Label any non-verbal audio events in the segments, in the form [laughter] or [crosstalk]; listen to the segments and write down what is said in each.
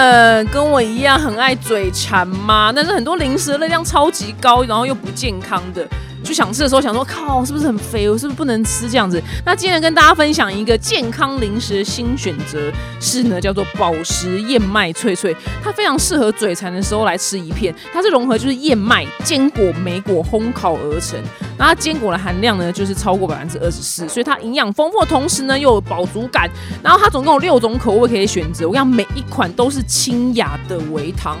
们跟我一样很爱嘴馋吗？但是很多零食热量超级高，然后又不健康的。就想吃的时候想说靠，是不是很肥？我是不是不能吃这样子？那今天跟大家分享一个健康零食的新选择是呢，叫做宝石燕麦脆脆，它非常适合嘴馋的时候来吃一片。它是融合就是燕麦、坚果、莓果烘烤而成，那它坚果的含量呢就是超过百分之二十四，所以它营养丰富的同时呢又有饱足感。然后它总共有六种口味可以选择，我讲每一款都是清雅的微糖。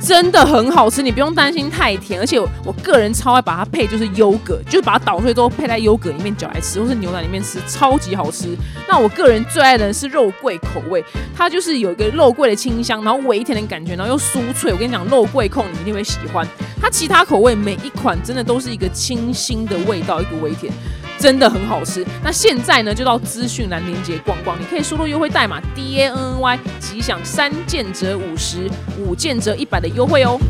真的很好吃，你不用担心太甜，而且我个人超爱把它配就是优格，就是把它捣碎之后配在优格里面搅来吃，或是牛奶里面吃，超级好吃。那我个人最爱的是肉桂口味，它就是有一个肉桂的清香，然后微甜的感觉，然后又酥脆。我跟你讲，肉桂控你一定会喜欢。它其他口味每一款真的都是一个清新的味道，一个微甜。真的很好吃。那现在呢，就到资讯栏链接逛逛，你可以输入优惠代码 D A N N Y，即享三件折五十，五件折一百的优惠哦。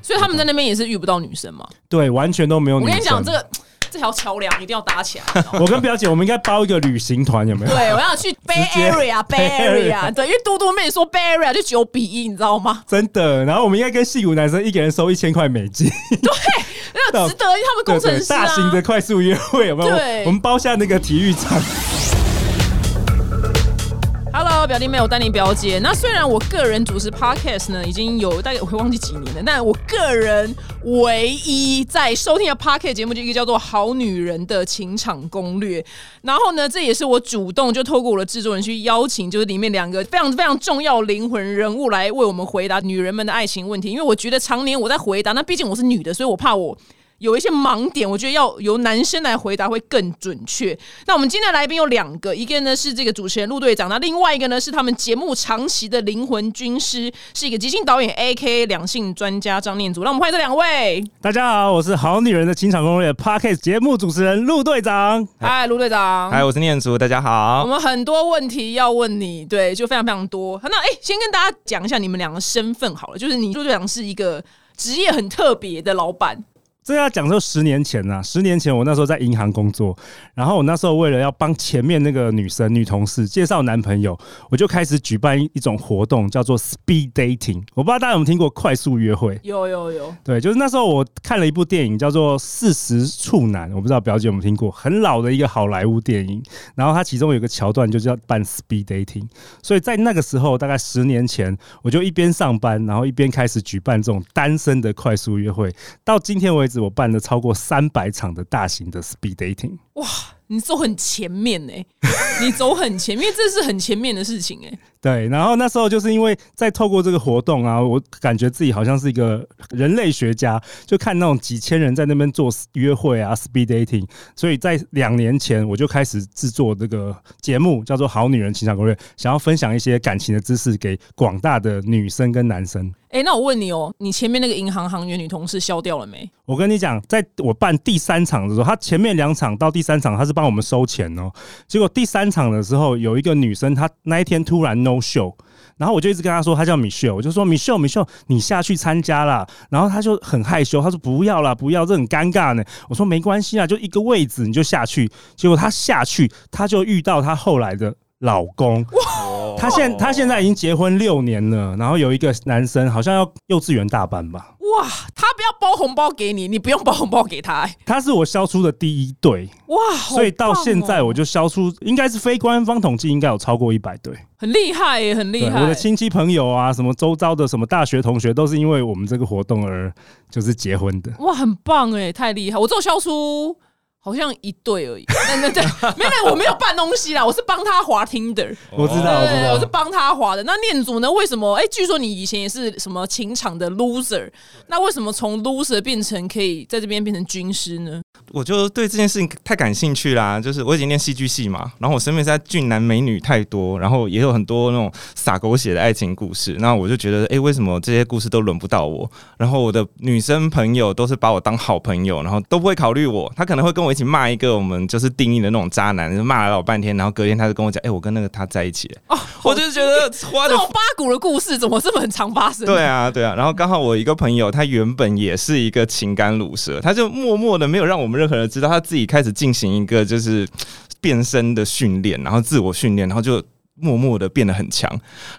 所以他们在那边也是遇不到女生嘛？对，完全都没有女生。我跟你讲这个。这条桥梁一定要搭起来。[laughs] 我跟表姐，我们应该包一个旅行团，有没有？对，我要去 [laughs] Bay Area，Bay [laughs] Area。对，因为嘟嘟妹说 Bay Area 就九比一，你知道吗？真的。然后我们应该跟戏骨男生一个人收一千块美金。对，那值得，他们工程师大型的快速约会，有没有？对，我们包下那个体育场。Hello，表弟妹，我丹尼表姐。那虽然我个人主持 Podcast 呢，已经有大概我会忘记几年了，但我个人唯一在收听的 Podcast 节目就一个叫做《好女人的情场攻略》。然后呢，这也是我主动就透过我的制作人去邀请，就是里面两个非常非常重要灵魂人物来为我们回答女人们的爱情问题。因为我觉得常年我在回答，那毕竟我是女的，所以我怕我。有一些盲点，我觉得要由男生来回答会更准确。那我们今天的来宾有两个，一个呢是这个主持人陆队长，那另外一个呢是他们节目长期的灵魂军师，是一个即兴导演 A K 两性专家张念祖。让我们欢迎这两位。大家好，我是好女人的情场攻略 Parkes 节目主持人陆队长。嗨，陆队长。嗨，我是念祖。大家好。我们很多问题要问你，对，就非常非常多。那哎，先跟大家讲一下你们两个身份好了，就是你陆队长是一个职业很特别的老板。这要讲说十年前呐，十年前我那时候在银行工作，然后我那时候为了要帮前面那个女生女同事介绍男朋友，我就开始举办一种活动，叫做 speed dating。我不知道大家有没有听过快速约会？有有有。对，就是那时候我看了一部电影叫做《四十处男》，我不知道表姐有没有听过，很老的一个好莱坞电影。然后它其中有个桥段就叫办 speed dating，所以在那个时候大概十年前，我就一边上班，然后一边开始举办这种单身的快速约会。到今天为止。我办了超过三百场的大型的 speed dating，哇！你走很前面呢，你走很前面，这是很前面的事情哎。对，然后那时候就是因为在透过这个活动啊，我感觉自己好像是一个人类学家，就看那种几千人在那边做约会啊，speed dating。所以在两年前我就开始制作这个节目，叫做《好女人情场攻略》，想要分享一些感情的知识给广大的女生跟男生。哎，那我问你哦，你前面那个银行行员女同事消掉了没？我跟你讲，在我办第三场的时候，她前面两场到第三场，她是帮我们收钱哦。结果第三场的时候，有一个女生，她那一天突然 no show，然后我就一直跟他说，他叫米秀我就说米秀，米秀你下去参加啦。然后他就很害羞，他说不要啦，不要，这很尴尬呢。我说没关系啊，就一个位置，你就下去。结果他下去，他就遇到他后来的老公。他现他现在已经结婚六年了，然后有一个男生好像要幼稚园大班吧。哇，他不要包红包给你，你不用包红包给他。他是我消出的第一对哇，所以到现在我就消出，应该是非官方统计，应该有超过一百对，很厉害耶，很厉害。我的亲戚朋友啊，什么周遭的什么大学同学，都是因为我们这个活动而就是结婚的。哇，很棒哎，太厉害！我只有消出。好像一对而已，[laughs] 对对对，没有，我没有办东西啦，我是帮他滑 Tinder，我知道，我是帮他滑的。那念祖呢？为什么？哎，据说你以前也是什么情场的 loser，那为什么从 loser 变成可以在这边变成军师呢？我就对这件事情太感兴趣啦，就是我已经念戏剧系嘛，然后我身边在俊男美女太多，然后也有很多那种洒狗血的爱情故事，那我就觉得，哎，为什么这些故事都轮不到我？然后我的女生朋友都是把我当好朋友，然后都不会考虑我，她可能会跟我。一起骂一个我们就是定义的那种渣男，就骂了老半天，然后隔天他就跟我讲：“哎，我跟那个他在一起了。”哦，[laughs] 我就觉得这种八股的故事怎么这么很常发生？对啊，对啊。然后刚好我一个朋友，他原本也是一个情感卤蛇，他就默默的没有让我们任何人知道，他自己开始进行一个就是。变身的训练，然后自我训练，然后就默默的变得很强。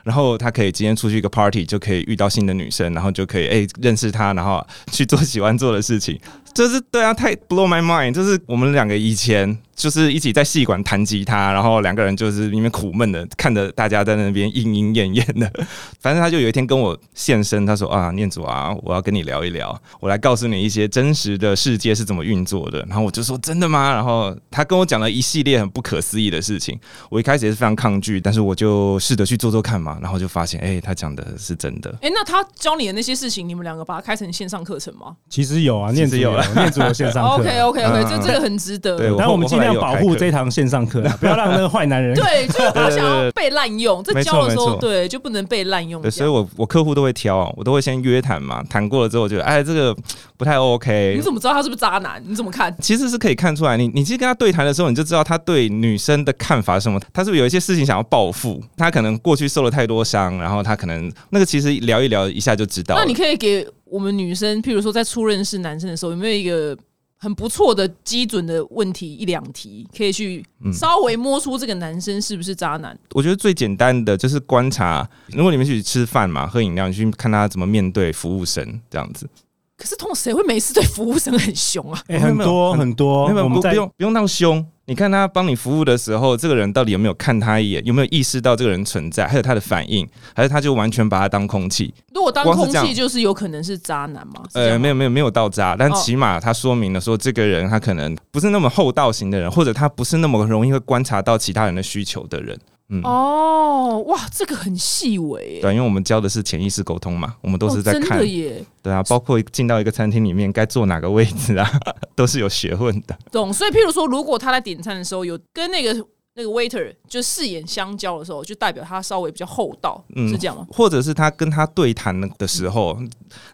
然后他可以今天出去一个 party 就可以遇到新的女生，然后就可以哎、认识她，然后去做喜欢做的事情。就是对啊，太 blow my mind。就是我们两个以前就是一起在戏馆弹吉他，然后两个人就是里面苦闷的看着大家在那边莺莺燕燕的。反正他就有一天跟我现身，他说啊，念祖啊，我要跟你聊一聊，我来告诉你一些真实的世界是怎么运作的。然后我就说真的吗？然后他跟我讲了一系列很不可思议的事情。我一开始也是非常抗拒，但是我就试着去做做看嘛，然后就发现，哎、他讲的是真的。哎、那他教你的那些事情，你们两个把它开成线上课程吗其实有啊，念祖有其念祖有线上课。？OK OK OK，就这这个很值得。对我但我们尽量保护这堂线上课啊，[laughs] 不要让那个坏男人。对，就是他想要被滥用，在教的时候，对，就不能被滥用对，所以我我客户都会挑，我都会先约谈嘛，谈过了之后，我觉得哎，这个不太 OK 你。怎么知道他是不是渣男？你怎么看？其实是可以看出来，你你其实跟他对谈的时候，你就知道他对女生的看法是什么。他是不是有一些事情想要报复？他可能过去受了太多伤，然后他可能那个其实聊一聊一下就知道。那你可以给我们女生，譬如说在初认识男生的时候，有没有一个很不错的基准的问题一两题，可以去嗯稍微摸出这个男生是不是渣男？我觉得最简单的就是观察，如果你们一起吃饭嘛，喝饮料，你去看他怎么面对服务生这样子。可是通常谁会没事对服务生很凶啊？哎，很多很很多，没有不我们不用不用到凶，你看他帮你服务的时候，这个人到底有没有看他一眼，有没有意识到这个人存在，还有他的反应，还是他就完全把他当空气？如果当空气，就是有可能是渣男嘛？呃，没有没有没有到渣，但哦起码他说明了说，这个人他可能不是那么厚道型的人，或者他不是那么容易会观察到其他人的需求的人。嗯，哦，哇，这个很细微耶，对，因为我们教的是潜意识沟通嘛，我们都是在哦、真看，的耶，对啊，包括进到一个餐厅里面该坐哪个位置啊，[laughs] 都是有学问的。懂。所以，譬如说，如果他在点餐的时候有跟那个那个 waiter 就视野相交的时候，就代表他稍微比较厚道，嗯是这样吗？或者是他跟他对谈的时候，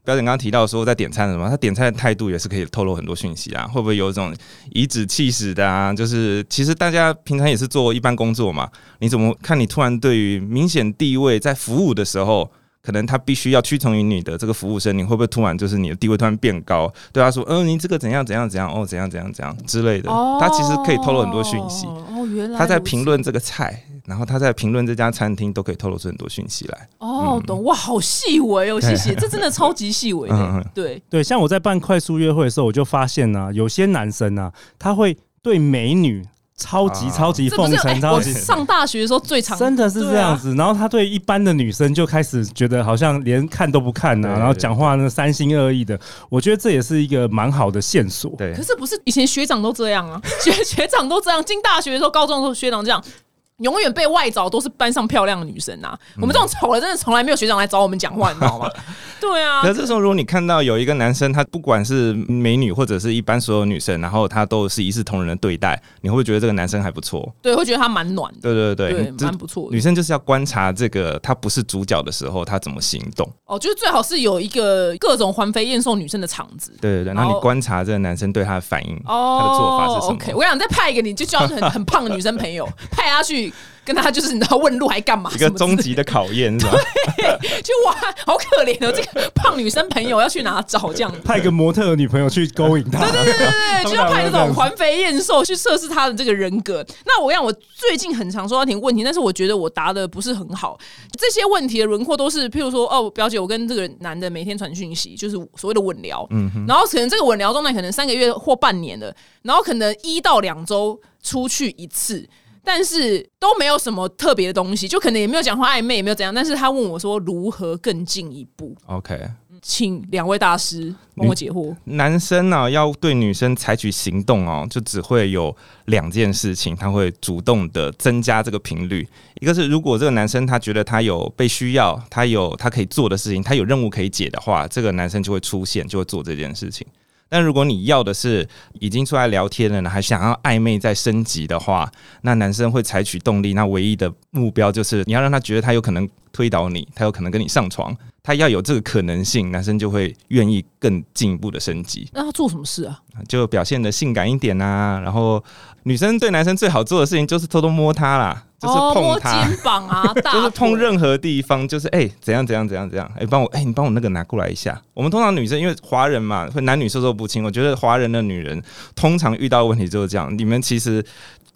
表姐刚刚提到说在点餐的什么，他点餐的态度也是可以透露很多讯息啊，会不会有一种颐指气使的啊？就是其实大家平常也是做一般工作嘛，你怎么看你突然对于明显地位在服务的时候？可能他必须要屈从于你的这个服务生，你会不会突然就是你的地位突然变高？对他说，嗯、你这个怎样怎样怎样，哦，怎样怎样怎样之类的。他其实可以透露很多讯息。哦，原来他在评论这个菜，然后他在评论这家餐厅，都可以透露出很多讯息来。哦，懂哇，好细微哦，谢谢，[laughs] 这真的超级细微的嗯嗯，对，对，像我在办快速约会的时候，我就发现呢、有些男生啊，他会对美女超级啊超级奉承，超我级上大学的时候最常真的是这样子。然后他对一般的女生就开始觉得好像连看都不看呐、对然后讲话呢三心二意的。我觉得这也是一个蛮好的线索。对可，是不是以前学长都这样啊？学 [laughs] 学长都这样，进大学的时候、高中的时候，学长这样。永远被外找都是班上漂亮的女生啊！我们这种丑的，真的从来没有学长来找我们讲话，你知道吗？[laughs] 对啊可，是这时候，如果你看到有一个男生，他不管是美女或者是一般所有女生，然后他都是一视同仁的对待，你会不会觉得这个男生还不错？对，会觉得他蛮暖的，对对对，对，蛮不错女。生就是要观察这个他不是主角的时候，他怎么行动。哦，就是最好是有一个各种环肥燕瘦女生的场子。对对对，然后你观察这个男生对他的反应，哦，他的做法是什么 OK，我想再派一个，你就叫很 [laughs] 很胖的女生朋友，派他去跟他就是你知道问路还干嘛？一个终极的考验是吧？[laughs] 就哇，好可怜哦，[laughs] 这个胖女生朋友要去哪找这样？派个模特的女朋友去勾引他，对对对对，就要派这种环肥燕瘦去测试他的这个人格。那我让，我最近很常收到一题问题，但是我觉得我答的不是很好。这些问题的轮廓都是，譬如说，哦，表姐，我跟这个男的每天传讯息，就是所谓的稳聊，嗯然后可能这个稳聊状态可能三个月或半年的，然后可能一到两周出去一次。但是都没有什么特别的东西，就可能也没有讲话暧昧，也没有怎样。但是他问我说如何更进一步，OK，请两位大师帮我解惑。男生呢、要对女生采取行动哦，就只会有两件事情，他会主动的增加这个频率。一个是如果这个男生他觉得他有被需要，他有他可以做的事情，他有任务可以解的话，这个男生就会出现，就会做这件事情。但如果你要的是已经出来聊天了，还想要暧昧再升级的话，那男生会采取动力。那唯一的目标就是你要让他觉得他有可能推倒你，他有可能跟你上床，他要有这个可能性，男生就会愿意更进一步的升级。那他做什么事啊？就表现的性感一点啊，然后女生对男生最好做的事情就是偷偷摸他啦，就是碰他。肩膀啊，[laughs] 就是碰任何地方，就是哎、怎样怎样怎样怎样，哎、帮我哎、你帮我那个拿过来一下。我们通常女生因为华人嘛，会男女授受不亲，我觉得华人的女人通常遇到的问题就是这样。你们其实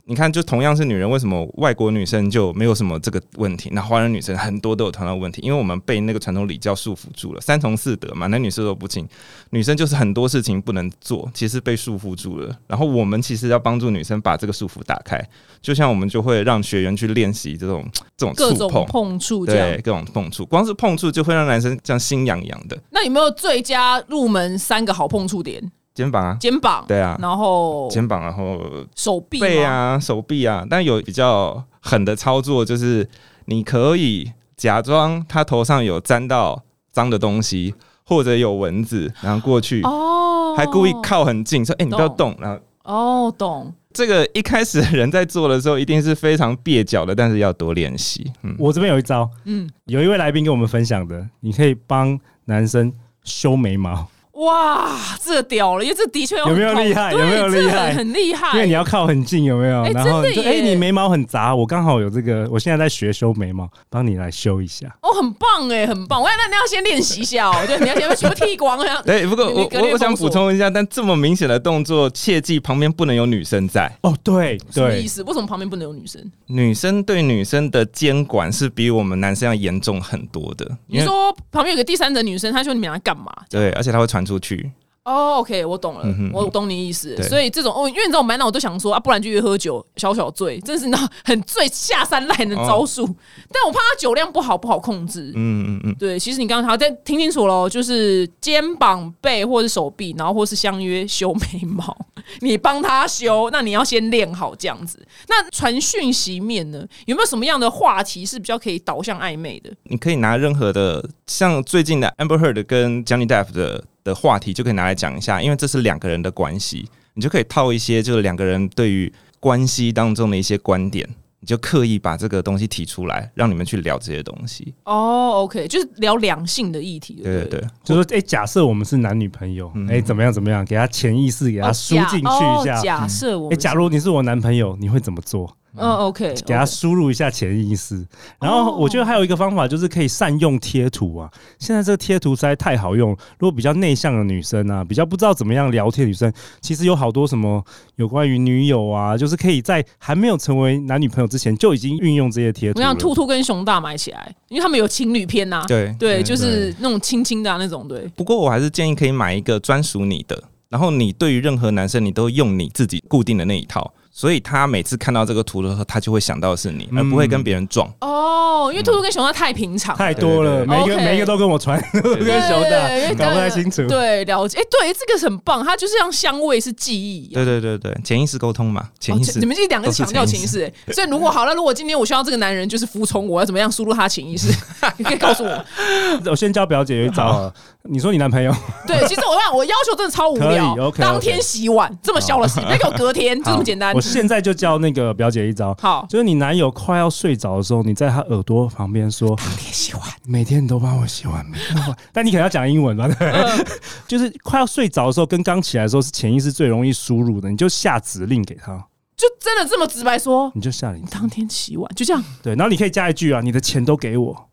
你看，就同样是女人，为什么外国女生就没有什么这个问题？那华人女生很多都有同样的问题，因为我们被那个传统礼教束缚住了，三从四德嘛，男女授受不亲，女生就是很多事情不能做，其实被束缚住了。然后我们其实要帮助女生把这个束缚打开，就像我们就会让学员去练习这种这种各种触碰，触这对样。各种碰触，光是碰触就会让男生这样心痒痒的。那有没有最佳入门三个好碰触点？肩膀啊，肩膀，对啊，然后肩膀，然后手臂背，啊、手臂啊，但有比较狠的操作，就是你可以假装他头上有沾到脏的东西，或者有蚊子，然后过去，哦，还故意靠很近，说：“哎、你不要懂。动。”然后哦，懂。这个一开始人在做的时候，一定是非常蹩脚的，但是要多练习。嗯，我这边有一招，嗯，有一位来宾跟我们分享的，你可以帮男生修眉毛，哇，这个屌了，因为这的确有没有厉害有没有厉害很很厉害，因为你要靠很近，有没有？哎然后哎、你眉毛很杂，我刚好有这个，我现在在学修眉毛，帮你来修一下。哦，很棒哎，很棒。我要那你要先练习一下哦，[laughs] 对，你要先全部剃光啊。对，[laughs] 不过我我我想补充一下，但这么明显的动作，切记旁边不能有女生在。哦，对对，什么意思？为什么旁边不能有女生？女生对女生的监管是比我们男生要严重很多的，你说旁边有个第三者女生，她说你们俩干嘛？对，而且她会传出去。哦，OK，我懂了，嗯我懂你意思。所以这种哦，因为你知道我满脑我都想说啊，不然就约喝酒，小小醉，真是那很醉下三滥的招数。但我怕他酒量不好，不好控制。嗯嗯嗯，对，其实你刚刚好，再听清楚喽，就是肩膀、背或是手臂，然后或是相约修眉毛，[laughs] 你帮他修，那你要先练好这样子。那传讯息面呢，有没有什么样的话题是比较可以导向暧昧的？你可以拿任何的，像最近的 Amber Heard 跟 Johnny Depp 的的话题，就可以拿来讲一下，因为这是两个人的关系，你就可以套一些就是两个人对于关系当中的一些观点，你就刻意把这个东西提出来，让你们去聊这些东西。哦、o k 就是聊两性的议题，对对？对就说哎、假设我们是男女朋友，哎、嗯怎么样怎么样，给他潜意识给他哦输进去一下。假哦假设我哎、们假如你是我男朋友，你会怎么做？嗯，OK，给他输入一下潜意识。然后我觉得还有一个方法就是可以善用贴图啊。现在这个贴图实在太好用，如果比较内向的女生啊，比较不知道怎么样聊天的女生，其实有好多什么有关于女友啊，就是可以在还没有成为男女朋友之前就已经运用这些贴图了。我想兔兔跟熊大买起来，因为他们有情侣片呐、对对，就是那种亲亲的、啊、那种，对。不过我还是建议可以买一个专属你的，然后你对于任何男生，你都用你自己固定的那一套，所以他每次看到这个图的时候，他就会想到是你，而不会跟别人撞。哦，因为兔兔跟熊大太平常，太多了，每一个每一个都跟我传，跟熊大搞不太清楚。对，了解。哎、对，这个很棒，它就是像香味是记忆一样。对对对对，潜意识沟通嘛，潜意识。哦你们这两个强调潜意识、欸，所以如果好了，如果今天我需要这个男人就是服从我，要怎么样输入他潜意识？[laughs] 你可以告诉我。我先教表姐一招，你说你男朋友对，其实我看我要求真的超无可聊当天洗碗这么小的事，[laughs] 别给我隔天，就这么简单我。现在就教那个表姐一招，好，就是你男友快要睡着的时候，你在他耳朵旁边说当天洗碗。：“每天你都帮我洗碗，每天都帮。”但你可能要讲英文吧？[laughs] 就是快要睡着的时候，跟刚起来的时候是潜意识最容易输入的，你就下指令给他，就真的这么直白说，你就下令你。当天洗碗，就这样。对，然后你可以加一句啊：“你的钱都给我。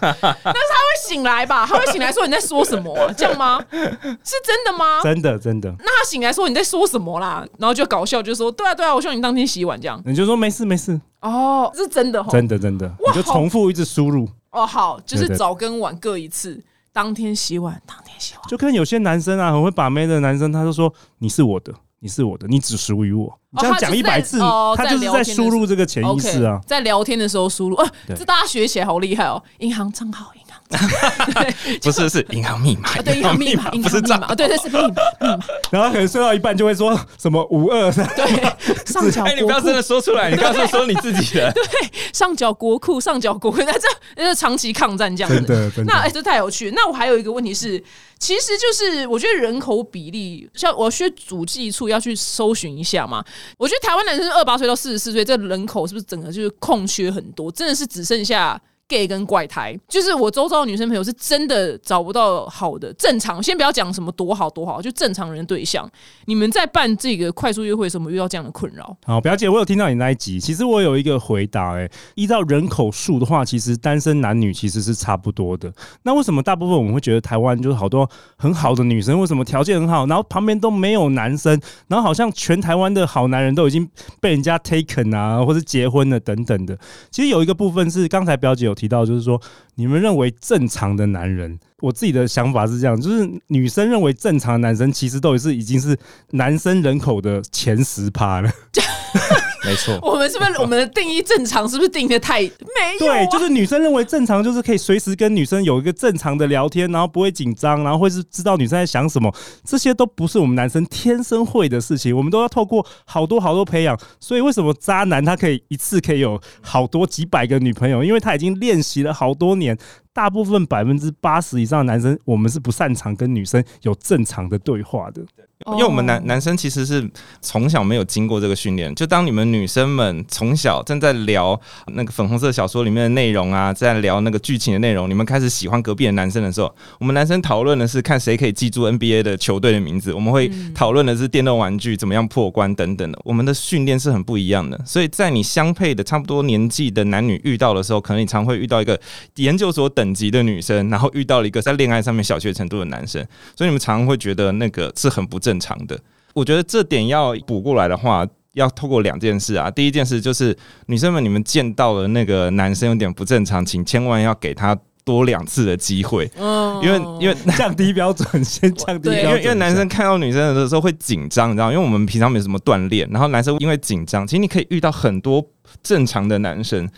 [laughs] 会醒来吧？他会醒来说你在说什么、啊？这样吗？是真的吗”？真的真的，那他醒来说你在说什么啦？然后就搞笑，就说对啊对啊，我希望你当天洗碗这样。你就说没事没事，哦，是真的哈。真的真的，哇你就重复一直输入。哦，好，就是早跟晚各一次，当天洗碗，当天洗碗。就跟有些男生啊，很会把妹的男生，他就说你是我的，你是我的，你只属于我。你这样讲一百次，哦他他就是在输入这个潜意识啊。在聊天的时候输入，啊，这大家学起来好厉害哦！银行账号，银行账号，[laughs] 不是是银行密码啊，对，银行密码，银不是密码，啊对，对是密码，然后可能睡到一半就会说什么五二三，对，上缴哎，你不要真，的说出来，你刚刚说你自己的。[laughs] 对上缴国库，上缴国库，那这那是长期抗战这样子。那哎、这太有趣。那我还有一个问题是，其实就是我觉得人口比例，像我去主计处要去搜寻一下嘛。我觉得台湾男生二八岁到四十四岁，这人口是不是整个就是空缺很多？真的是只剩下 gay 跟怪胎，就是我周遭的女生朋友是真的找不到好的正常，先不要讲什么多好多好，就正常人对象。你们在办这个快速约会什么，遇到这样的困扰？好，表姐，我有听到你那一集，其实我有一个回答、欸，依照人口数的话，其实单身男女其实是差不多的。那为什么大部分我们会觉得台湾就是好多很好的女生，为什么条件很好，然后旁边都没有男生，然后好像全台湾的好男人都已经被人家 taken 啊，或是结婚了等等的？其实有一个部分是刚才表姐有提到，就是说你们认为正常的男人，我自己的想法是这样，就是女生认为正常的男生，其实都是已经是男生人口的前十趴了。[laughs] 没错。我们是不是我们的定义正常？是不是定义的太没有、啊？对，就是女生认为正常，就是可以随时跟女生有一个正常的聊天，然后不会紧张，然后会是知道女生在想什么，这些都不是我们男生天生会的事情，我们都要透过好多好多培养。所以为什么渣男他可以一次可以有好多几百个女朋友？因为他已经练习了好多年。大部分百分之八十以上的男生，我们是不擅长跟女生有正常的对话的。因为我们男哦男生其实是从小没有经过这个训练，就当你们女生们从小正在聊那个粉红色小说里面的内容啊，在聊那个剧情的内容，你们开始喜欢隔壁的男生的时候，我们男生讨论的是看谁可以记住 NBA 的球队的名字，我们会讨论的是电动玩具怎么样破关等等的。我们的训练是很不一样的，所以在你相配的差不多年纪的男女遇到的时候，可能你常会遇到一个研究所等级的女生，然后遇到了一个在恋爱上面小学程度的男生，所以你们常常会觉得那个是很不正常的。我觉得这点要补过来的话，要透过两件事啊。第一件事就是女生们，你们见到了那个男生有点不正常，请千万要给他多两次的机会，嗯因为因为 [laughs] 降低标准，先降低标准。因为因为男生看到女生的时候会紧张，你知道，因为我们平常没什么锻炼，然后男生因为紧张，其实你可以遇到很多正常的男生，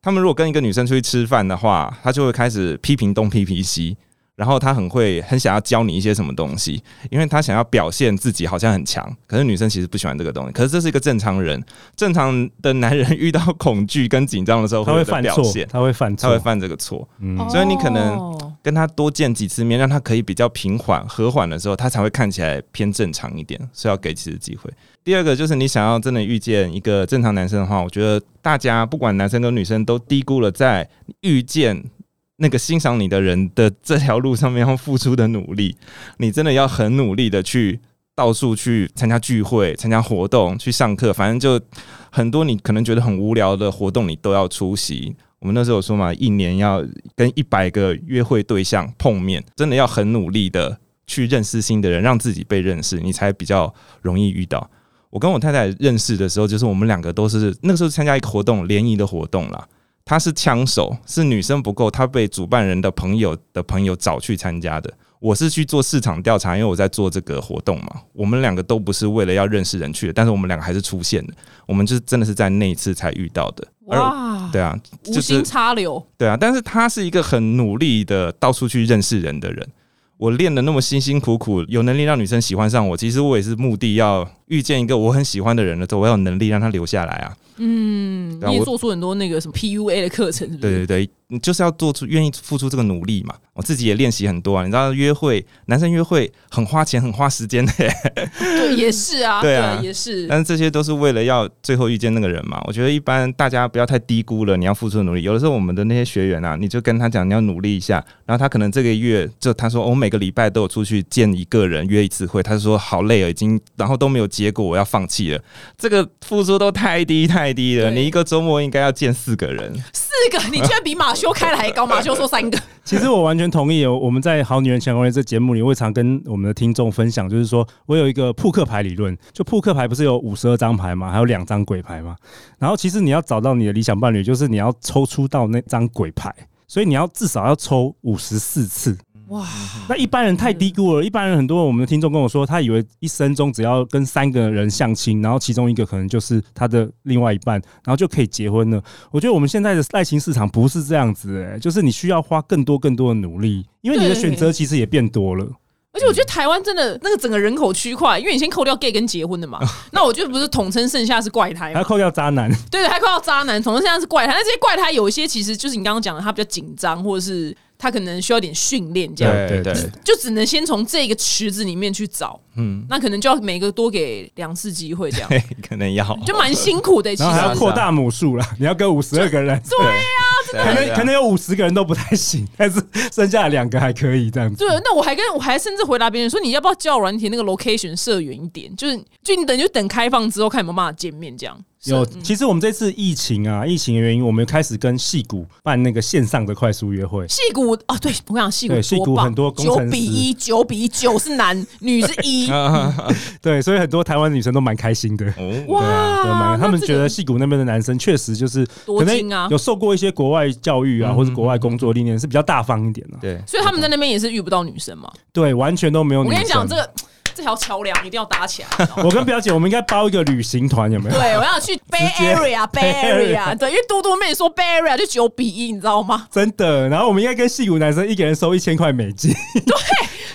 他们如果跟一个女生出去吃饭的话，他就会开始批评东批评西。然后他很会很想要教你一些什么东西，因为他想要表现自己好像很强，可是女生其实不喜欢这个东西。可是这是一个正常人，正常的男人遇到恐惧跟紧张的时候他会犯错表现，，他会犯错，他会犯这个错。嗯所以你可能哦跟他多见几次面，让他可以比较平缓、和缓的时候，他才会看起来偏正常一点。所以要给几次机会。第二个就是你想要真的遇见一个正常男生的话，我觉得大家不管男生跟女生都低估了在遇见那个欣赏你的人的这条路上面要付出的努力。你真的要很努力的去到处去参加聚会、参加活动、去上课，反正就很多你可能觉得很无聊的活动，你都要出席。我们那时候说嘛，一年要跟一百个约会对象碰面，真的要很努力的去认识新的人，让自己被认识，你才比较容易遇到。我跟我太太认识的时候，就是我们两个都是那个时候参加一个活动，联谊的活动啦。她是枪手，是女生不够，她被主办人的朋友的朋友找去参加的。我是去做市场调查，因为我在做这个活动嘛。我们两个都不是为了要认识人去的，但是我们两个还是出现的。我们就是真的是在那一次才遇到的。而哇，对啊，无就是心插柳，对啊，但是他是一个很努力的到处去认识人的人。我练的那么辛辛苦苦，有能力让女生喜欢上我，其实我也是目的要遇见一个我很喜欢的人的时候，我要有能力让他留下来啊。嗯，你也做出很多那个什么 PUA 的课程，是是？对对对，你就是要做出愿意付出这个努力嘛。我自己也练习很多啊，你知道约会，男生约会很花钱很花时间的耶，对，也是啊，[laughs] 对啊也是。但是这些都是为了要最后遇见那个人嘛。我觉得一般大家不要太低估了你要付出的努力。有的时候我们的那些学员啊，你就跟他讲你要努力一下，然后他可能这个月就他说、哦我每个礼拜都有出去见一个人约一次会，他就说好累了，已经然后都没有结果，我要放弃了。这个付出都太低太低了，你一个周末应该要见四个人。四个，你居然比马修开的还高，[laughs] 马修说三个，其实我完全同意哦。我们在《好女人强攻略》这节目里，我也常跟我们的听众分享，就是说我有一个扑克牌理论，就扑克牌不是有五十二张牌嘛，还有两张鬼牌嘛。然后其实你要找到你的理想伴侣，就是你要抽出到那张鬼牌，所以你要至少要抽五十四次。哇，那一般人太低估了，一般人很多我们的听众跟我说，他以为一生中只要跟三个人相亲，然后其中一个可能就是他的另外一半，然后就可以结婚了。我觉得我们现在的爱情市场不是这样子、欸，就是你需要花更多更多的努力，因为你的选择其实也变多了。而且我觉得台湾真的那个整个人口区块，因为你先扣掉 gay 跟结婚的嘛，[laughs] 那我觉得不是统称剩下是怪胎嘛还要，扣掉渣男，对对，还扣掉渣男，统称剩下是怪胎。那这些怪胎有一些其实就是你刚刚讲的，他比较紧张，或者是他可能需要点训练，这样。对对对。就只能先从这个池子里面去找，嗯，那可能就要每个多给两次机会，这样。[laughs] 对，可能要，就蛮辛苦的。其然后还要扩大母数啦，[laughs] 你要跟五十二个人，[laughs] 对呀，可能可能有五十个人都不太行，但是剩下的两个还可以这样子。对，那我还跟我还甚至回答别人说，你要不要叫软体那个 location 设远一点，就是就你等就等开放之后看有没有办法见面这样。有，其实我们这次疫情啊，疫情的原因，我们开始跟戏谷办那个线上的快速约会。戏骨哦，对我跟你讲，戏骨对矽谷很多工九程师比一，九比一，九是男，女是一，[laughs] 对，所以很多台湾女生都蛮开心的。哦，哇他们觉得戏谷那边的男生确实就是多可能有受过一些国外教育啊，嗯或者国外工作历练，是比较大方一点的。对，所以他们在那边也是遇不到女生嘛。对，完全都没有女生。我跟你讲，这个这条桥梁一定要搭起来。[laughs] 我跟表姐，我们应该包一个旅行团，有没有？对，我要去 [laughs] Bay Area，Bay Area，[laughs] 对，因为嘟嘟妹说 Bay Area 就九比一，你知道吗？真的。然后我们应该跟戏谷男生一个人收一千块美金，对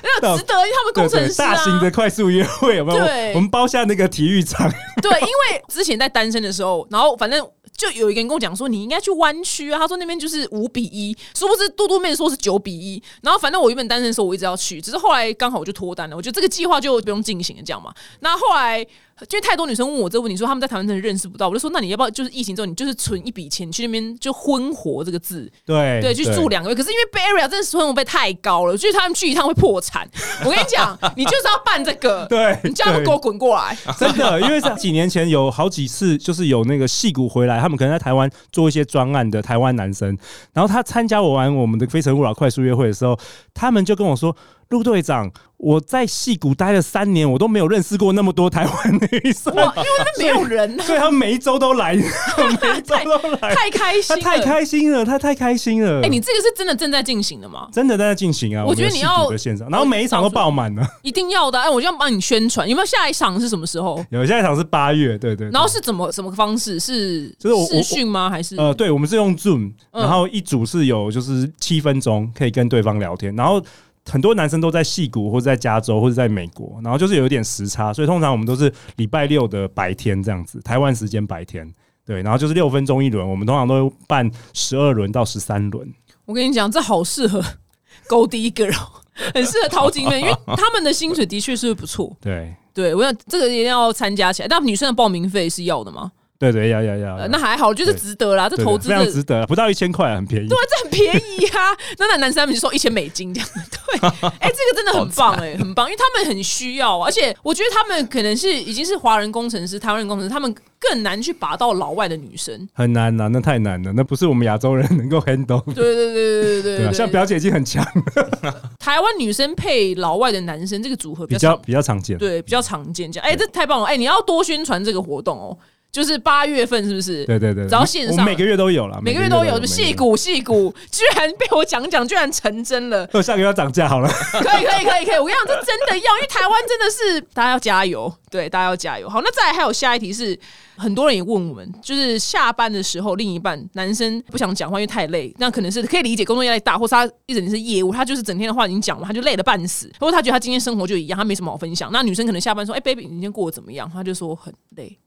那个值得，他们工程师啊，大型的快速约会有没有？对我们包下那个体育场，对，因为之前在单身的时候，然后反正就有一个人跟我讲说，你应该去弯曲啊。他说那边就是五比一，殊不知嘟嘟妹说是九比一。然后反正我原本单身的时候，我一直要去，只是后来刚好我就脱单了。我觉得这个计划就不用进行了，这样嘛。那后来。因为太多女生问我这个问题，说他们在台湾真的认识不到，我就说那你要不要就是疫情之后，你就是存一笔钱，你去那边就婚活这个字，对对，去住两个月。可是因为 Area 真的生活费太高了，所以他们去一趟会破产。我跟你讲，你就是要办这个，[laughs] 对你叫他们给我滚过来。真的，因为在几年前有好几次，就是有那个戏骨回来，他们可能在台湾做一些专案的台湾男生，然后他参加我玩我们的《非诚勿扰》快速约会的时候，他们就跟我说：“陆队长，我在戏谷待了三年，我都没有认识过那么多台湾女生。”哇，因为那边没有人啊，所以他们每一周都来，[laughs] [laughs] 每一周都来，太开心太开心了，他太开心了。哎、你这个是真的正在进行的吗？真的在进行啊！我觉得们的戏你要然后每一场都爆满了。一定要的，哎，我就要帮你宣传。有没有下一场是什么时候？有下一场是八月，对对对然后是怎么什么方式？是就是我视讯吗？还是呃，对，我们是用 Zoom，嗯然后一组是有就是七分钟可以跟对方聊天，然后很多男生都在戏谷或者在加州或者在美国，然后就是有一点时差，所以通常我们都是礼拜六的白天这样子，台湾时间白天。对，然后就是六分钟一轮，我们通常都会办十二轮到十三轮。我跟你讲，这好适合 Go 第一个人，很适合淘金的，因为他们的薪水的确是不错。对，对我想这个一定要参加起来。但女生的报名费是要的吗？对对，要要要呃，那还好，就是值得啦。这投资的对非常值得，不到一千块，很便宜。对，这很便宜啊！[laughs] 那那男生他们就收一千美金这样，[laughs] 对，哎、这个真的很棒哎、很棒，因为他们很需要啊，而且我觉得他们可能是已经是华人工程师、台湾人工程师，他们更难去拔到老外的女生。很难呐、那太难了，那不是我们亚洲人能够 handle [laughs] 的。对对对对对像表姐已经很强，台湾女生配老外的男生这个组合比较比较常比较常见。对比较常见，这样哎、这太棒了！哎、你要多宣传这个活动哦，就是八月份是不是？对对对，只要线上每个月都有了，每个月都有，每个月戏骨戏骨，居然被我讲讲，居然成真了。[laughs] 我下个月要涨价好了。可以可以可以可以，我跟你讲，这真的要，因为台湾真的是大家要加油，对，大家要加油。好，那再来还有下一题是，很多人也问我们，就是下班的时候，另一半男生不想讲话，因为太累，那可能是可以理解工作压力大，或是他一整天是业务，他就是整天的话已经讲完，他就累得半死，或者他觉得他今天生活就一样，他没什么好分享。那女生可能下班说，哎、b a b y 你今天过得怎么样？他就说很累。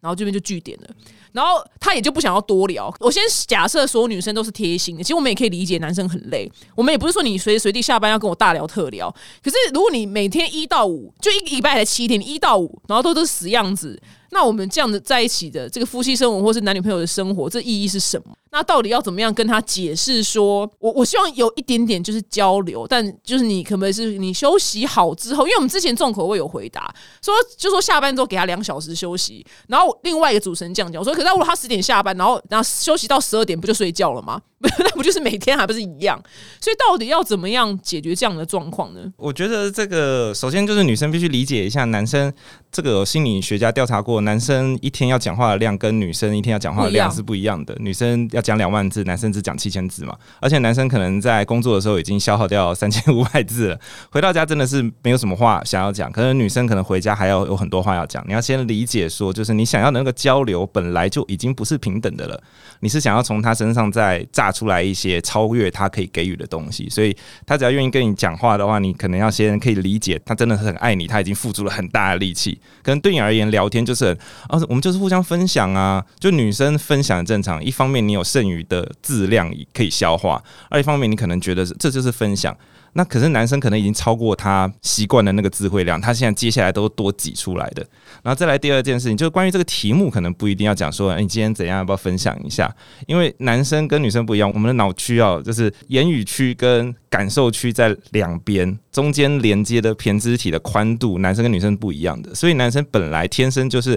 然后这边就据点了，然后他也就不想要多聊。我先假设所有女生都是贴心的，其实我们也可以理解男生很累，我们也不是说你随时随地下班要跟我大聊特聊。可是如果你每天一到五，就一个礼拜才七天，一到五，然后都是死样子，那我们这样的在一起的这个夫妻生活或是男女朋友的生活，这意义是什么？那到底要怎么样跟他解释说？我我希望有一点点就是交流，但就是你可不可以是你休息好之后，因为我们之前重口味有回答说，就说下班之后给他两小时休息，然后另外一个主持人这样讲，我说可是如果他十点下班，然后然后休息到十二点，不就睡觉了吗？[laughs] 那不就是每天还不是一样？所以到底要怎么样解决这样的状况呢？我觉得这个首先就是女生必须理解一下，男生这个心理学家调查过，男生一天要讲话的量跟女生一天要讲话的量是不一样的。女生要讲两万字，男生只讲七千字嘛。而且男生可能在工作的时候已经消耗掉三千五百字了，回到家真的是没有什么话想要讲。可是女生可能回家还要有很多话要讲。你要先理解说，就是你想要的那个交流本来就已经不是平等的了，你是想要从他身上再榨拿出来一些超越他可以给予的东西。所以他只要愿意跟你讲话的话，你可能要先可以理解他真的是很爱你，他已经付出了很大的力气。可能对你而言，聊天就是啊，我们就是互相分享啊，就女生分享正常。一方面你有剩余的质量可以消化，二一方面你可能觉得这就是分享。那可是男生可能已经超过他习惯的那个智慧量，他现在接下来都多挤出来的。然后再来第二件事情，就是关于这个题目，可能不一定要讲说，你今天怎样，要不要分享一下？因为男生跟女生不一样，我们的脑区啊，就是言语区跟感受区在两边，中间连接的胼胝体的宽度，男生跟女生不一样的，所以男生本来天生就是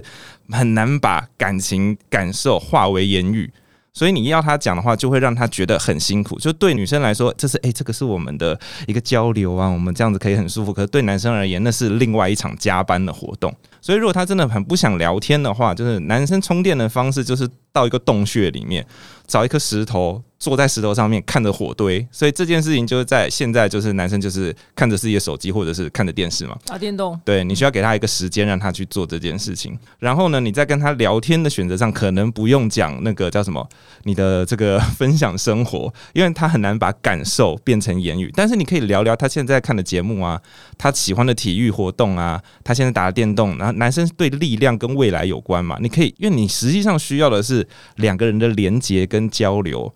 很难把感情感受化为言语。所以你要他讲的话，就会让他觉得很辛苦。就对女生来说，这是诶，这个是我们的一个交流啊，我们这样子可以很舒服。可是对男生而言，那是另外一场加班的活动。所以如果他真的很不想聊天的话，就是男生充电的方式就是到一个洞穴里面找一颗石头。坐在石头上面看着火堆，所以这件事情就是在现在，就是男生就是看着自己的手机或者是看着电视嘛，打电动。对你需要给他一个时间让他去做这件事情，然后呢，你在跟他聊天的选择上，可能不用讲那个叫什么，你的这个分享生活，因为他很难把感受变成言语，但是你可以聊聊他现在看的节目啊，他喜欢的体育活动啊，他现在打的电动，然后男生对力量跟未来有关嘛，你可以，因为你实际上需要的是两个人的连接跟交流。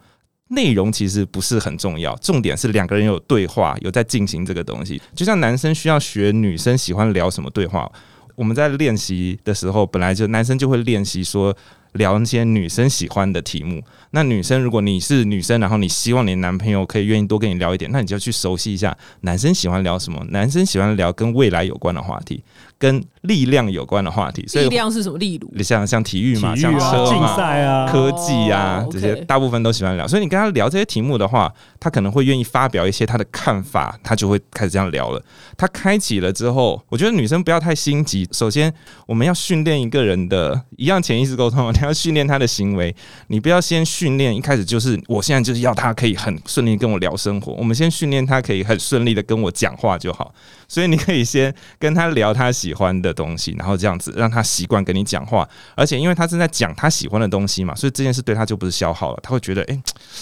内容其实不是很重要，重点是两个人有对话，有在进行这个东西。就像男生需要学女生喜欢聊什么对话，我们在练习的时候，本来就男生就会练习说聊那些女生喜欢的题目。那女生，如果你是女生，然后你希望你男朋友可以愿意多跟你聊一点，那你就要去熟悉一下男生喜欢聊什么。男生喜欢聊跟未来有关的话题。跟力量有关的话题，所以力量是什么？例如像像体育嘛，像车竞赛啊、科技啊这些，大部分都喜欢聊。所以你跟他聊这些题目的话，他可能会愿意发表一些他的看法，他就会开始这样聊了。他开启了之后，我觉得女生不要太心急。首先，我们要训练一个人的一样潜意识沟通，你要训练他的行为。你不要先训练一开始就是我现在就是要他可以很顺利跟我聊生活。我们先训练他可以很顺利的跟我讲话就好。所以你可以先跟他聊他喜欢的东西，然后这样子让他习惯跟你讲话。而且因为他正在讲他喜欢的东西嘛，所以这件事对他就不是消耗了。他会觉得，哎，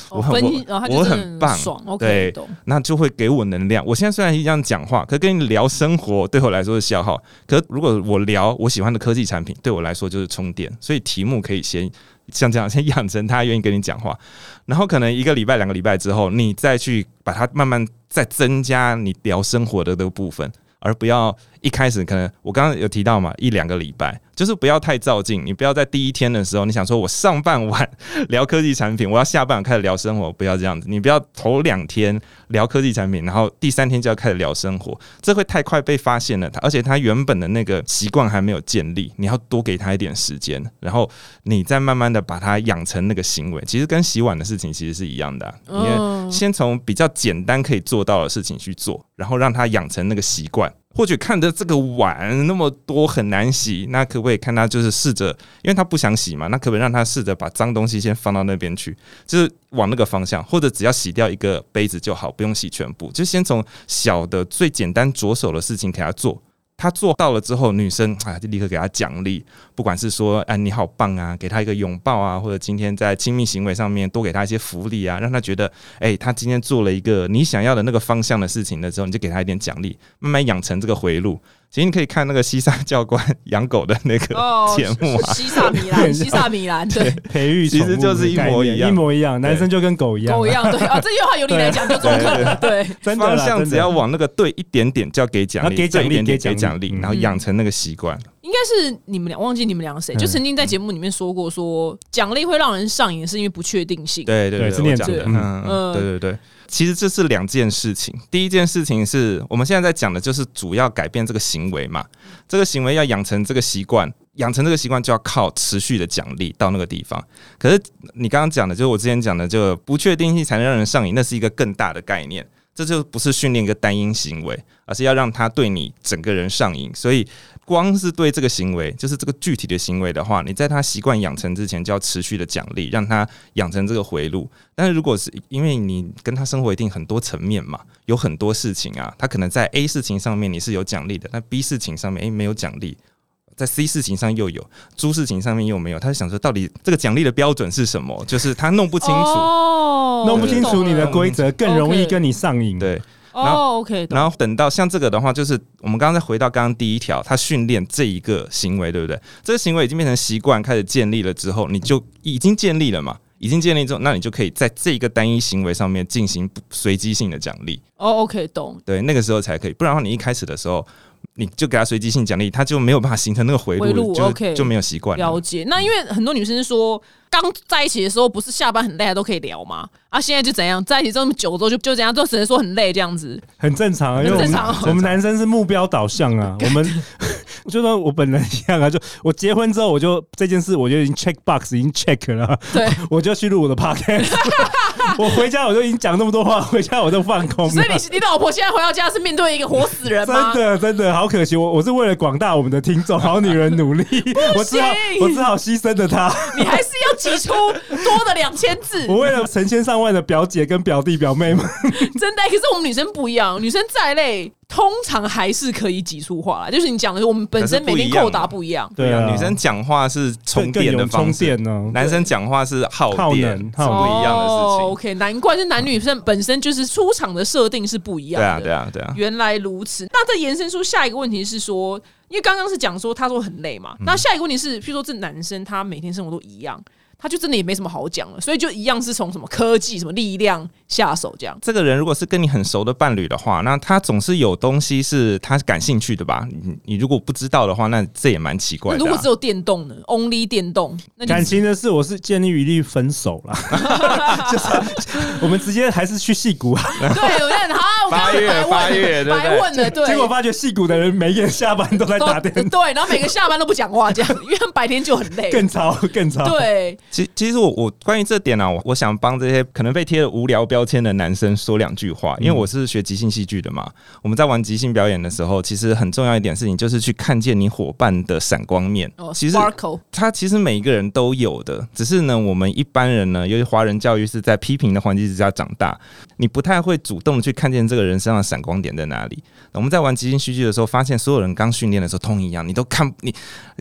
我很我我很棒，对，那就会给我能量。我现在虽然一样讲话，可跟你聊生活对我来说是消耗。可如果我聊我喜欢的科技产品，对我来说就是充电。所以题目可以先像这样先养成他愿意跟你讲话，然后可能一个礼拜、两个礼拜之后，你再去把它慢慢。再增加你聊生活的这个部分，而不要一开始可能我刚刚有提到嘛，一两个礼拜。就是不要太照镜，你不要在第一天的时候，你想说我上半晚 [laughs] 聊科技产品，我要下半晚开始聊生活，不要这样子。你不要头两天聊科技产品，然后第三天就要开始聊生活，这会太快被发现了。他而且他原本的那个习惯还没有建立，你要多给他一点时间，然后你再慢慢的把他养成那个行为。其实跟洗碗的事情其实是一样的，你先从比较简单可以做到的事情去做，然后让他养成那个习惯。或许看着这个碗那么多很难洗，那可不可以看他就是试着，因为他不想洗嘛，那可不可以让他试着把脏东西先放到那边去，就是往那个方向，或者只要洗掉一个杯子就好，不用洗全部，就先从小的最简单着手的事情给他做。他做到了之后，女生啊就立刻给他奖励，不管是说哎你好棒啊，给他一个拥抱啊，或者今天在亲密行为上面多给他一些福利啊，让他觉得哎他今天做了一个你想要的那个方向的事情的时候，你就给他一点奖励，慢慢养成这个回路。其实你可以看那个西萨教官养狗的那个 [laughs] 节目啊，西萨米兰，[laughs] 西萨米兰，对，培育其实就是一模一样，一模一样，男生就跟狗一样，狗一样，对。啊，这句话由你来讲就中肯，对，方向只要往那个对。一点点，就要给奖励，给奖励，给奖励，然后养成那个习惯。应该是你们俩忘记你们俩谁，就曾经在节目里面说过，说奖励会让人上瘾，是因为不确定性。对对对，是念讲的，嗯，对对对。其实这是两件事情。第一件事情是我们现在在讲的，就是主要改变这个行为嘛。这个行为要养成这个习惯，养成这个习惯就要靠持续的奖励到那个地方。可是你刚刚讲的，就是我之前讲的，就不确定性才能让人上瘾，那是一个更大的概念。这就不是训练一个单一行为，而是要让他对你整个人上瘾。所以，光是对这个行为，就是这个具体的行为的话，你在他习惯养成之前，就要持续的奖励，让他养成这个回路。但是，如果是因为你跟他生活一定很多层面嘛，有很多事情啊，他可能在 A 事情上面你是有奖励的，但 B 事情上面诶没有奖励。在 C 事情上又有猪事情上面又没有，他就想说，到底这个奖励的标准是什么？就是他弄不清楚。哦，弄不清楚你的规则，更容易跟你上瘾。，对，然哦，OK，然后等到像这个的话，就是我们刚刚再回到刚刚第一条，他训练这一个行为，对不对？这个行为已经变成习惯，开始建立了之后，你就已经建立了嘛？已经建立之后，那你就可以在这一个单一行为上面进行随机性的奖励，哦，OK，懂。对，那个时候才可以。不然的话，你一开始的时候，你就给他随机性奖励，他就没有办法形成那个回路，回路就 OK 就没有习惯了了。解。那因为很多女生说，刚在一起的时候不是下班很累还都可以聊吗？啊，现在就怎样，在一起这么久之后就就怎样，就只能说很累这样子。很正常啊，因为我们正常我们男生是目标导向啊，[laughs] 我们就跟我本人一样啊，就我结婚之后，我就这件事我就已经 check box 已经 check 了，对，[laughs] 我就去录我的 podcast，[laughs] 我回家我就已经讲那么多话，回家我都放空。所以你你老婆现在回到家是面对一个活死人吗？真的真的好可惜，我我是为了广大我们的听众好女人努力，[laughs] 我只好我只好牺牲了她。你还是要挤出多的两千字，我为了成千上万的表姐跟表弟表妹们，真的。可是我们女生不一样，女生再累，通常还是可以挤出话来。就是你讲的，我们本身每天扣打不一样。对啊，女生讲话是充电的方式，电呢。男生讲话是耗耗电，能是不一样的事哦情。OK，难怪是男女生本身就是出场的设定是不一样的。对啊，对啊，对啊。原来如此。那这延伸出下一个问题是说，因为刚刚是讲说他说很累嘛，嗯那下一个问题是，譬如说这男生他每天生活都一样，他就真的也没什么好讲了，所以就一样是从什么科技、什么力量下手这样。这个人如果是跟你很熟的伴侣的话，那他总是有东西是他感兴趣的吧？你你如果不知道的话，那这也蛮奇怪的、啊如果只。有电动呢？Only 电动，那感情的事，我是建议一律分手啦，[laughs] 就是 [laughs] 我们直接还是去戏骨啊。对，我在好，我刚刚八月白问八月对不对白问了，对，结果发觉戏骨的人每个人下班都在打电话，对，然后每个下班都不讲话，这样，[laughs] 因为他们白天就很累。更吵更吵。对，其其实我我关于这点呢、啊，我我想帮这些可能被贴了无聊标签的男生说两句话，因为我是学即兴戏剧的嘛。我们在玩即兴表演的时候，其实很重要一点事情就是去看见你伙伴的闪光面。哦其实他其实每一个人都有的，只是呢，我们一般人呢，由于华人教育是在批评的环境之下长大，你不太会主动去看见这个人身上的闪光点在哪里。我们在玩即兴戏剧的时候，发现所有人刚训练的时候通一样，你都看你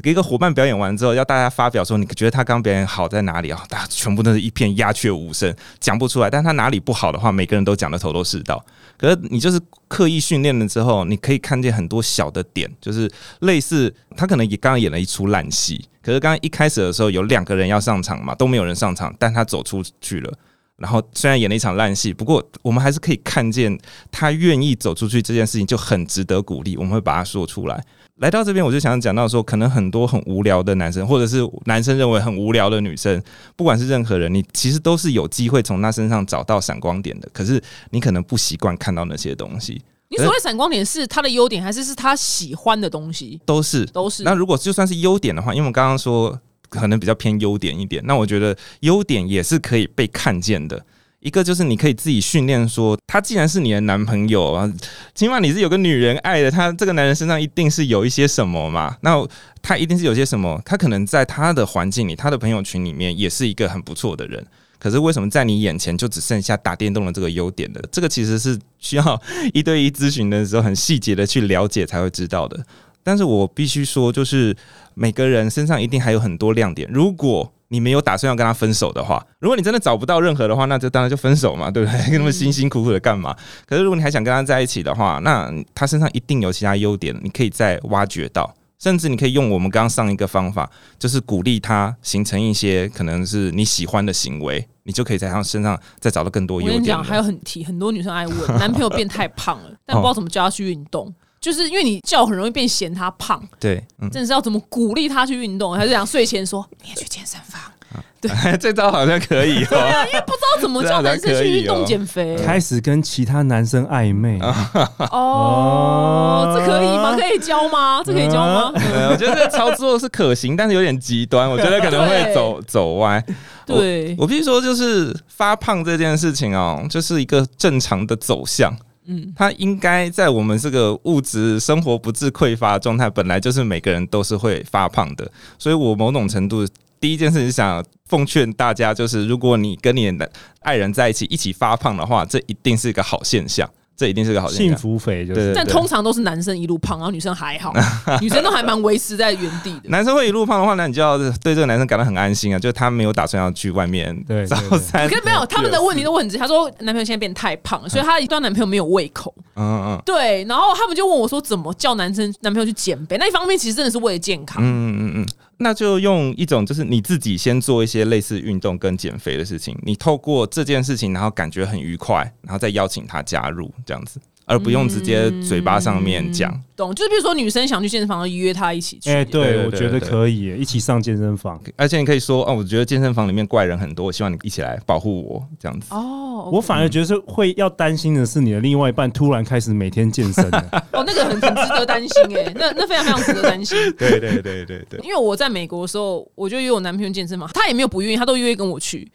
给一个伙伴表演完之后，要大家发表说你觉得他刚表演好在哪里啊？大家全部都是一片鸦雀无声，讲不出来。但他哪里不好的话，每个人都讲得头头是道。可是你就是刻意训练了之后，你可以看见很多小的点，就是类似他可能也刚刚演了一出烂戏，可是刚刚一开始的时候有两个人要上场嘛，都没有人上场，但他走出去了。然后虽然演了一场烂戏，不过我们还是可以看见他愿意走出去这件事情就很值得鼓励，我们会把它说出来。来到这边，我就想讲到说，可能很多很无聊的男生，或者是男生认为很无聊的女生，不管是任何人，你其实都是有机会从他身上找到闪光点的。可是你可能不习惯看到那些东西，你所谓闪光点是他的优点，还是是他喜欢的东西？都是都是。那如果就算是优点的话，因为我们刚刚说可能比较偏优点一点，那我觉得优点也是可以被看见的。一个就是你可以自己训练说，他既然是你的男朋友啊，起码你是有个女人爱的，他这个男人身上一定是有一些什么嘛。那他一定是有些什么，他可能在他的环境里，他的朋友群里面也是一个很不错的人。可是为什么在你眼前就只剩下打电动的这个优点的？这个其实是需要一对一咨询的时候很细节的去了解才会知道的。但是我必须说，就是每个人身上一定还有很多亮点。如果你没有打算要跟他分手的话，如果你真的找不到任何的话，那就当然就分手嘛，对不对？[laughs] 那么辛辛苦苦的干嘛？可是如果你还想跟他在一起的话，那他身上一定有其他优点，你可以再挖掘到。甚至你可以用我们刚刚上一个方法，就是鼓励他形成一些可能是你喜欢的行为，你就可以在他身上再找到更多优点。我跟你讲，还有很提很多女生爱问，[laughs] 男朋友变太胖了，但不知道怎么教他去运动。就是因为你叫很容易变嫌他胖，对，嗯，真的是要怎么鼓励他去运动？还是想睡前说你也去健身房？[laughs] 对这招好像可以对哦。啊，因为不知道怎么叫男生去运动减肥。[laughs] 开始跟其他男生暧昧，[laughs] 哦，这可以吗？可以教吗？这可以教吗？呃，我觉得这个操作是可行，但是有点极端，我觉得可能会走走歪。对，我必须说，就是发胖这件事情哦，就是一个正常的走向。嗯，他应该在我们这个物质生活不致匮乏状态，本来就是每个人都是会发胖的。所以我某种程度第一件事情是想奉劝大家，就是如果你跟你的爱人在一起一起发胖的话，这一定是一个好现象。这一定是个好现幸。福肥就是对但通常都是男生一路胖，然后女生还好，[laughs] 女生都还蛮维持在原地的。男生会一路胖的话，那你就要对这个男生感到很安心啊，就是他没有打算要去外面早餐。可是没有，他们的问题都问直接。他说男朋友现在变太胖了，所以他一段男朋友没有胃口。嗯嗯对，然后他们就问我说，怎么叫男生男朋友去减肥？那一方面其实真的是为了健康。嗯嗯嗯嗯，那就用一种就是你自己先做一些类似运动跟减肥的事情，你透过这件事情，然后感觉很愉快，然后再邀请他加入这样子，而不用直接嘴巴上面讲。懂，就是比如说女生想去健身房，约她一起去。哎，对对，我觉得可以一起上健身房。而且你可以说哦，我觉得健身房里面怪人很多，我希望你一起来保护我这样子。哦，我反而觉得是会要担心的是你的另外一半突然开始每天健身，[laughs] [laughs] 哦，那个很很值得担心哎，那那非常非常值得担心。[laughs] 对对对对对，因为我在美国的时候，我就约我男朋友健身房，他也没有不愿意，他都愿意跟我去。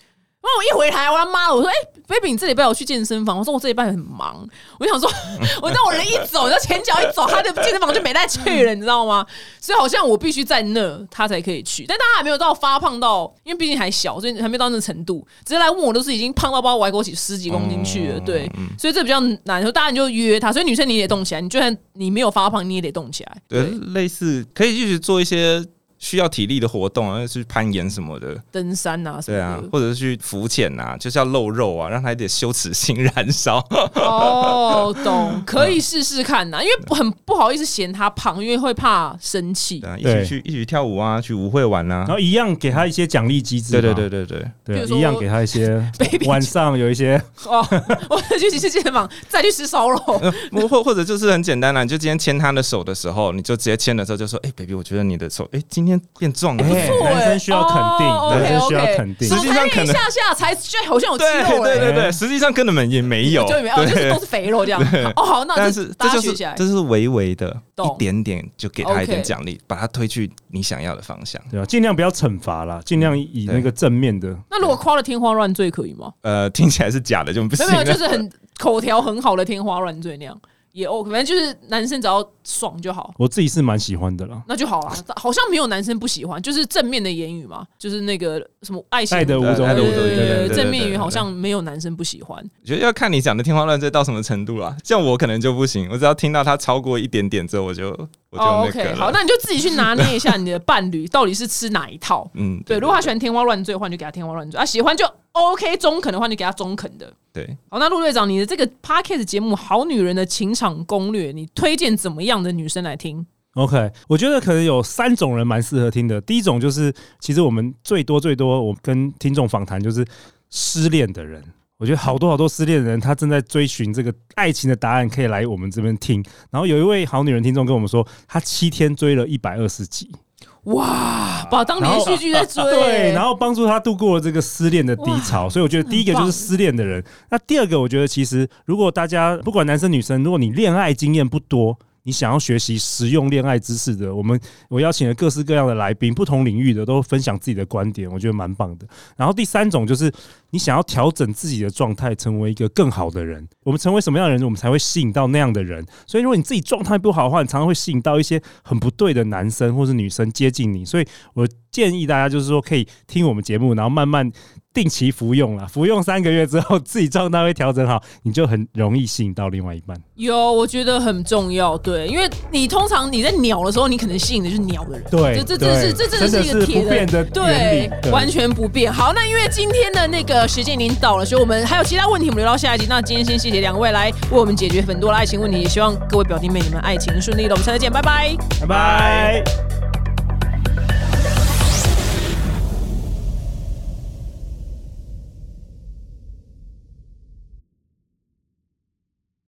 然后我一回台湾，妈的，我说：“哎、b a b y 你这礼拜有去健身房？”我说：“我这礼拜很忙。”我想说，[laughs] 我那我人一走，然后前脚一走，他的健身房就没再去了，你知道吗？所以好像我必须在那，他才可以去。但他还没有到发胖到，因为毕竟还小，所以还没到那程度。直接来问我都是已经胖到把我歪过起十几公斤去了，对，所以这比较难。说大家就约他，所以女生你也得动起来，你就算你没有发胖，你也得动起来。对，类似可以一直做一些需要体力的活动啊，去攀岩什么的，登山啊什么的。对啊，或者是去浮潜啊，就是要露肉啊，让他有点羞耻心燃烧。哦，懂，可以试试看呐，[laughs] 因为很不好意思嫌他胖，因为会怕生气对。啊，一起去一起去跳舞啊，去舞会玩啊然。后一样给他一些奖励机制。对对对对对，一样给他一些 [laughs] Baby 晚上有一些哦，[laughs] 我去去健身房，再去吃烧肉。呃或或或者就是很简单啦，你就今天牵他的手的时候，你就直接牵的时候就说：“哎、b a b y 我觉得你的手，哎、今天变壮男生需要肯定哦男生需要肯定实际上可能一下下才就好像有肌肉哎，对对对，实际上根本也没有，就没有，哦就是都是肥肉这样。哦，好，那但是大这就是家学起来这。是微微的一点点，就给他一点奖励，把他推去你想要的方向。对吧？尽量不要惩罚啦，尽量以那个正面的。那如果夸的天花乱坠可以吗？呃，听起来是假的就不行没有。就是很口条很好的天花乱坠那样也 OK，反正就是男生只要爽就好。我自己是蛮喜欢的啦。那就好了，好像没有男生不喜欢，就是正面的言语嘛，就是那个什么爱情的五种对对对正面言语好像没有男生不喜欢。我觉得要看你讲的天花乱坠到什么程度啦。像我可能就不行，我只要听到他超过一点点之后，我就我就哦那个，OK，好，那你就自己去拿捏一下你的伴侣到底是吃哪一套。[laughs] 嗯，对，如果他喜欢天花乱坠的话，你就给他天花乱坠；啊，喜欢就 OK，中肯的话，你就给他中肯的。对，好，那陆队长，你的这个 Podcast 节目《好女人的情场攻略》，你推荐怎么样的女生来听？OK，我觉得可能有三种人蛮适合听的。第一种就是，其实我们最多最多，我跟听众访谈就是失恋的人。我觉得好多好多失恋的人，他正在追寻这个爱情的答案，可以来我们这边听。然后有一位好女人听众跟我们说，她七天追了一百二十集，哇，把当连续剧在追、对，然后帮助她度过了这个失恋的低潮。所以我觉得第一个就是失恋的人。那第二个，我觉得其实如果大家不管男生女生，如果你恋爱经验不多，你想要学习实用恋爱知识的，我们我邀请了各式各样的来宾，不同领域的都分享自己的观点，我觉得蛮棒的。然后第三种就是你想要调整自己的状态，成为一个更好的人。我们成为什么样的人，我们才会吸引到那样的人。所以如果你自己状态不好的话，你常常会吸引到一些很不对的男生或是女生接近你。所以我建议大家就是说，可以听我们节目，然后慢慢定期服用啦。服用三个月之后，自己状态会调整好，你就很容易吸引到另外一半。有，我觉得很重要，对，因为你通常你在鸟的时候，你可能吸引的就是鸟的人，对这这是这真的是一个不变的对完全不变。好，那因为今天的那个时间已经到了，所以我们还有其他问题，我们留到下一集。那今天先谢谢两位来为我们解决很多的爱情问题，也希望各位表弟妹你们爱情顺利的，我们下次见，拜拜。拜拜。